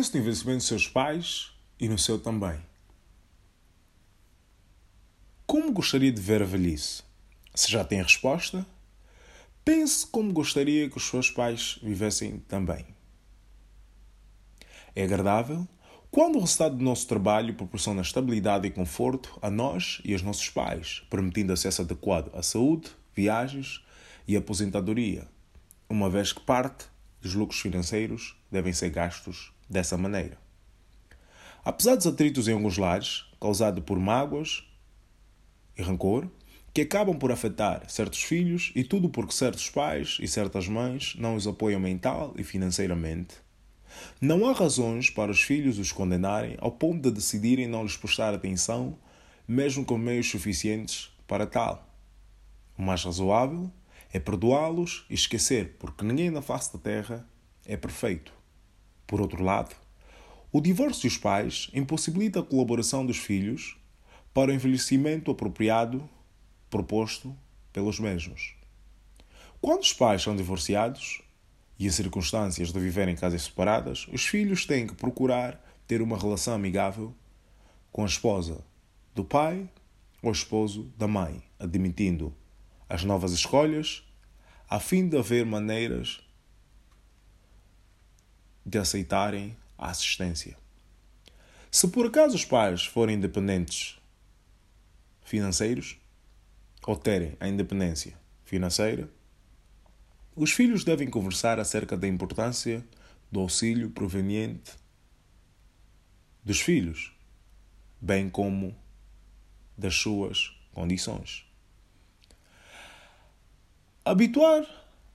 pense no envelhecimento dos seus pais e no seu também. Como gostaria de ver a velhice? Se já tem a resposta, pense como gostaria que os seus pais vivessem também. É agradável quando o resultado do nosso trabalho proporciona estabilidade e conforto a nós e aos nossos pais, permitindo acesso adequado à saúde, viagens e aposentadoria, uma vez que parte dos lucros financeiros devem ser gastos dessa maneira. Apesar dos atritos em alguns lares, causados por mágoas e rancor, que acabam por afetar certos filhos e tudo porque certos pais e certas mães não os apoiam mental e financeiramente, não há razões para os filhos os condenarem ao ponto de decidirem não lhes prestar atenção, mesmo com meios suficientes para tal. O mais razoável é perdoá-los e esquecer, porque ninguém na face da terra é perfeito. Por outro lado, o divórcio dos pais impossibilita a colaboração dos filhos para o envelhecimento apropriado proposto pelos mesmos. Quando os pais são divorciados, e em circunstâncias de viver em casas separadas, os filhos têm que procurar ter uma relação amigável com a esposa do pai ou esposo da mãe, admitindo as novas escolhas, a fim de haver maneiras de aceitarem a assistência. Se por acaso os pais forem independentes financeiros ou terem a independência financeira, os filhos devem conversar acerca da importância do auxílio proveniente dos filhos, bem como das suas condições. Habituar.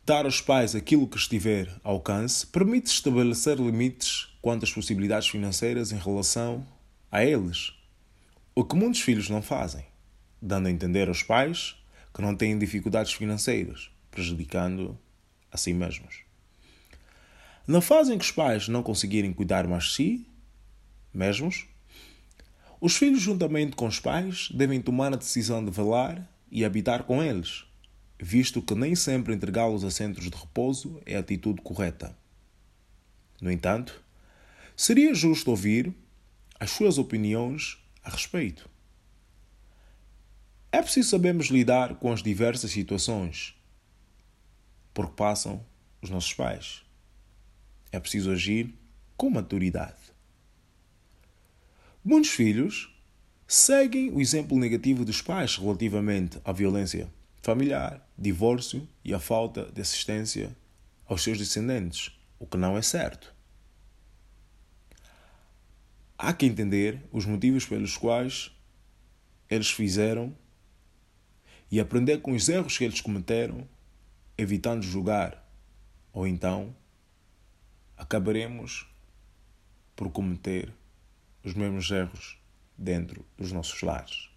Dar aos pais aquilo que estiver ao alcance permite estabelecer limites quanto às possibilidades financeiras em relação a eles, o que muitos filhos não fazem, dando a entender aos pais que não têm dificuldades financeiras, prejudicando a si mesmos. Na fase em que os pais não conseguirem cuidar mais de si mesmos, os filhos, juntamente com os pais, devem tomar a decisão de velar e habitar com eles, visto que nem sempre entregá-los a centros de repouso é a atitude correta. No entanto, seria justo ouvir as suas opiniões a respeito. É preciso sabermos lidar com as diversas situações por que passam os nossos pais. É preciso agir com maturidade. Muitos filhos seguem o exemplo negativo dos pais relativamente à violência familiar, divórcio e à falta de assistência aos seus descendentes, o que não é certo. Há que entender os motivos pelos quais eles fizeram e aprender com os erros que eles cometeram evitando julgar, ou então acabaremos por cometer os mesmos erros dentro dos nossos lares.